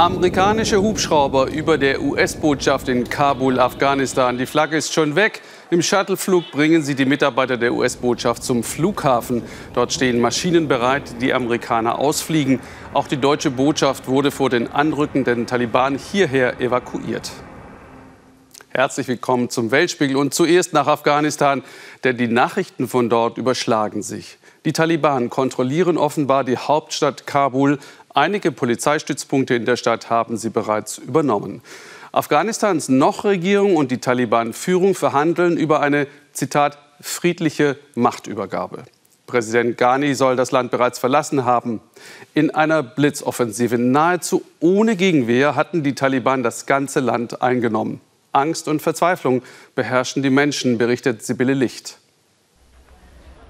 Amerikanische Hubschrauber über der US-Botschaft in Kabul, Afghanistan. Die Flagge ist schon weg. Im Shuttleflug bringen sie die Mitarbeiter der US-Botschaft zum Flughafen. Dort stehen Maschinen bereit, die Amerikaner ausfliegen. Auch die deutsche Botschaft wurde vor den anrückenden Taliban hierher evakuiert. Herzlich willkommen zum Weltspiegel und zuerst nach Afghanistan, denn die Nachrichten von dort überschlagen sich. Die Taliban kontrollieren offenbar die Hauptstadt Kabul. Einige Polizeistützpunkte in der Stadt haben sie bereits übernommen. Afghanistans Noch-Regierung und die Taliban-Führung verhandeln über eine, Zitat, friedliche Machtübergabe. Präsident Ghani soll das Land bereits verlassen haben. In einer Blitzoffensive nahezu ohne Gegenwehr hatten die Taliban das ganze Land eingenommen. Angst und Verzweiflung beherrschen die Menschen, berichtet Sibylle Licht.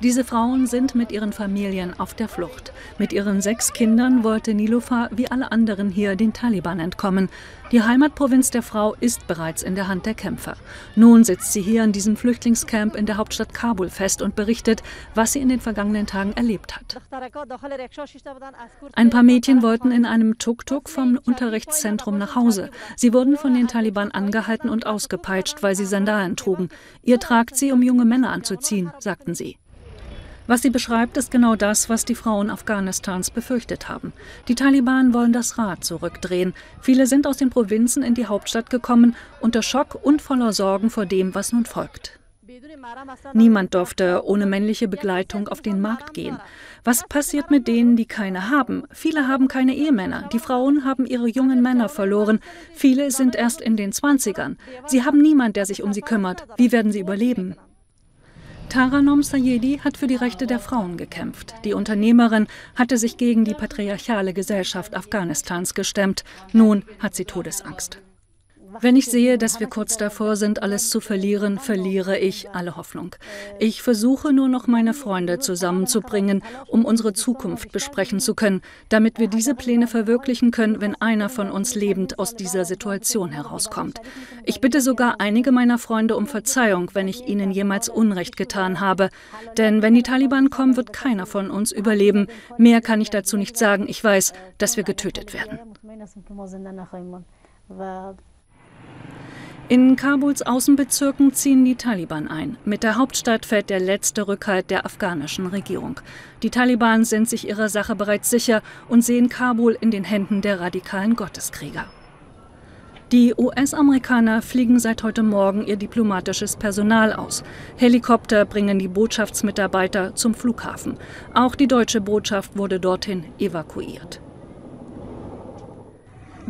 Diese Frauen sind mit ihren Familien auf der Flucht. Mit ihren sechs Kindern wollte Nilofa wie alle anderen hier den Taliban entkommen. Die Heimatprovinz der Frau ist bereits in der Hand der Kämpfer. Nun sitzt sie hier in diesem Flüchtlingscamp in der Hauptstadt Kabul fest und berichtet, was sie in den vergangenen Tagen erlebt hat. Ein paar Mädchen wollten in einem Tuk-Tuk vom Unterrichtszentrum nach Hause. Sie wurden von den Taliban angehalten und ausgepeitscht, weil sie Sandalen trugen. Ihr tragt sie, um junge Männer anzuziehen, sagten sie. Was sie beschreibt, ist genau das, was die Frauen Afghanistans befürchtet haben. Die Taliban wollen das Rad zurückdrehen. Viele sind aus den Provinzen in die Hauptstadt gekommen, unter Schock und voller Sorgen vor dem, was nun folgt. Niemand durfte ohne männliche Begleitung auf den Markt gehen. Was passiert mit denen, die keine haben? Viele haben keine Ehemänner. Die Frauen haben ihre jungen Männer verloren. Viele sind erst in den Zwanzigern. Sie haben niemand, der sich um sie kümmert. Wie werden sie überleben? Taranom Sayedi hat für die Rechte der Frauen gekämpft. Die Unternehmerin hatte sich gegen die patriarchale Gesellschaft Afghanistans gestemmt. Nun hat sie Todesangst. Wenn ich sehe, dass wir kurz davor sind, alles zu verlieren, verliere ich alle Hoffnung. Ich versuche nur noch meine Freunde zusammenzubringen, um unsere Zukunft besprechen zu können, damit wir diese Pläne verwirklichen können, wenn einer von uns lebend aus dieser Situation herauskommt. Ich bitte sogar einige meiner Freunde um Verzeihung, wenn ich ihnen jemals Unrecht getan habe. Denn wenn die Taliban kommen, wird keiner von uns überleben. Mehr kann ich dazu nicht sagen. Ich weiß, dass wir getötet werden. In Kabuls Außenbezirken ziehen die Taliban ein. Mit der Hauptstadt fällt der letzte Rückhalt der afghanischen Regierung. Die Taliban sind sich ihrer Sache bereits sicher und sehen Kabul in den Händen der radikalen Gotteskrieger. Die US-Amerikaner fliegen seit heute Morgen ihr diplomatisches Personal aus. Helikopter bringen die Botschaftsmitarbeiter zum Flughafen. Auch die deutsche Botschaft wurde dorthin evakuiert.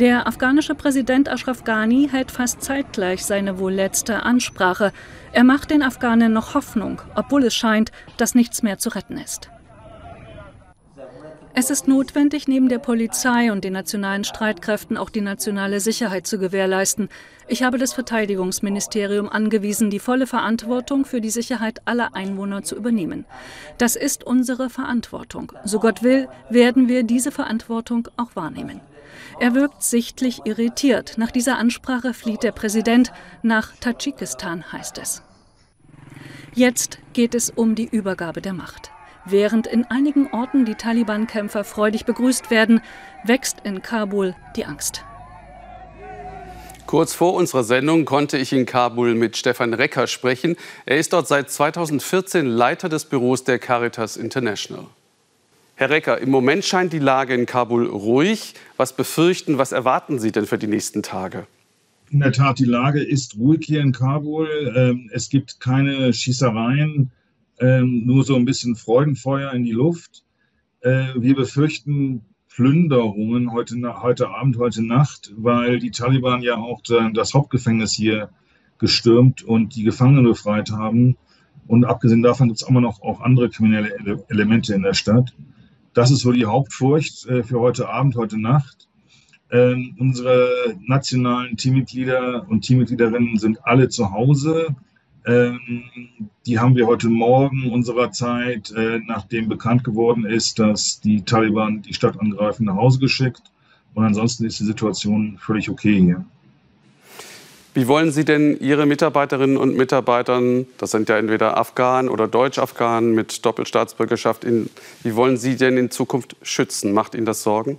Der afghanische Präsident Ashraf Ghani hält fast zeitgleich seine wohl letzte Ansprache. Er macht den Afghanen noch Hoffnung, obwohl es scheint, dass nichts mehr zu retten ist. Es ist notwendig, neben der Polizei und den nationalen Streitkräften auch die nationale Sicherheit zu gewährleisten. Ich habe das Verteidigungsministerium angewiesen, die volle Verantwortung für die Sicherheit aller Einwohner zu übernehmen. Das ist unsere Verantwortung. So Gott will, werden wir diese Verantwortung auch wahrnehmen. Er wirkt sichtlich irritiert. Nach dieser Ansprache flieht der Präsident nach Tadschikistan, heißt es. Jetzt geht es um die Übergabe der Macht. Während in einigen Orten die Taliban-Kämpfer freudig begrüßt werden, wächst in Kabul die Angst. Kurz vor unserer Sendung konnte ich in Kabul mit Stefan Recker sprechen. Er ist dort seit 2014 Leiter des Büros der Caritas International. Herr Recker, im Moment scheint die Lage in Kabul ruhig. Was befürchten, was erwarten Sie denn für die nächsten Tage? In der Tat, die Lage ist ruhig hier in Kabul. Ähm, es gibt keine Schießereien, ähm, nur so ein bisschen Freudenfeuer in die Luft. Äh, wir befürchten Plünderungen heute, heute Abend, heute Nacht, weil die Taliban ja auch das Hauptgefängnis hier gestürmt und die Gefangenen befreit haben. Und abgesehen davon gibt es immer noch auch andere kriminelle Elemente in der Stadt. Das ist wohl die Hauptfurcht äh, für heute Abend, heute Nacht. Ähm, unsere nationalen Teammitglieder und Teammitgliederinnen sind alle zu Hause. Ähm, die haben wir heute Morgen unserer Zeit, äh, nachdem bekannt geworden ist, dass die Taliban die Stadt angreifen, nach Hause geschickt. Und ansonsten ist die Situation völlig okay hier. Wie wollen Sie denn Ihre Mitarbeiterinnen und Mitarbeitern, das sind ja entweder Afghanen oder Deutsch-Afghanen mit Doppelstaatsbürgerschaft, in, wie wollen Sie denn in Zukunft schützen? Macht Ihnen das Sorgen?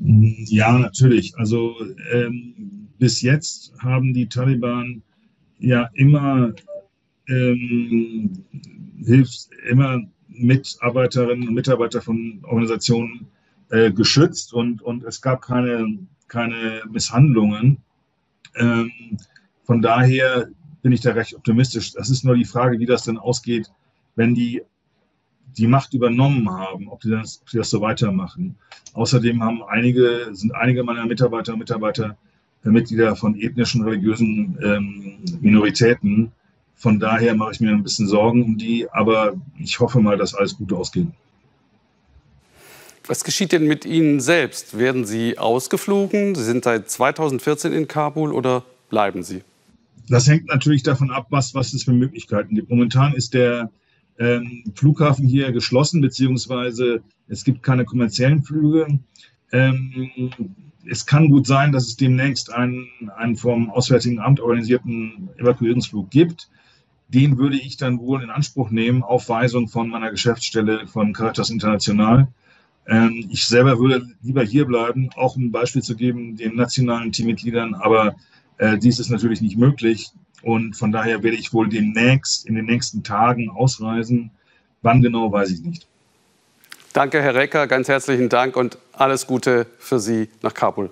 Ja, natürlich. Also ähm, bis jetzt haben die Taliban ja immer ähm, hilft immer Mitarbeiterinnen und Mitarbeiter von Organisationen äh, geschützt und, und es gab keine, keine Misshandlungen. Ähm, von daher bin ich da recht optimistisch. Das ist nur die Frage, wie das denn ausgeht, wenn die die Macht übernommen haben, ob die das, ob die das so weitermachen. Außerdem haben einige, sind einige meiner Mitarbeiter und Mitarbeiter äh, Mitglieder von ethnischen, religiösen ähm, Minoritäten. Von daher mache ich mir ein bisschen Sorgen um die, aber ich hoffe mal, dass alles gut ausgeht. Was geschieht denn mit Ihnen selbst? Werden Sie ausgeflogen? Sie sind seit 2014 in Kabul oder bleiben Sie? Das hängt natürlich davon ab, was, was es für Möglichkeiten gibt. Momentan ist der ähm, Flughafen hier geschlossen, beziehungsweise es gibt keine kommerziellen Flüge. Ähm, es kann gut sein, dass es demnächst einen, einen vom Auswärtigen Amt organisierten Evakuierungsflug gibt. Den würde ich dann wohl in Anspruch nehmen, auf Weisung von meiner Geschäftsstelle von Caritas International. Ähm, ich selber würde lieber hier bleiben, auch ein Beispiel zu geben, den nationalen Teammitgliedern, aber äh, dies ist natürlich nicht möglich. Und von daher werde ich wohl demnächst, in den nächsten Tagen ausreisen. Wann genau, weiß ich nicht. Danke, Herr Recker, ganz herzlichen Dank und alles Gute für Sie nach Kabul.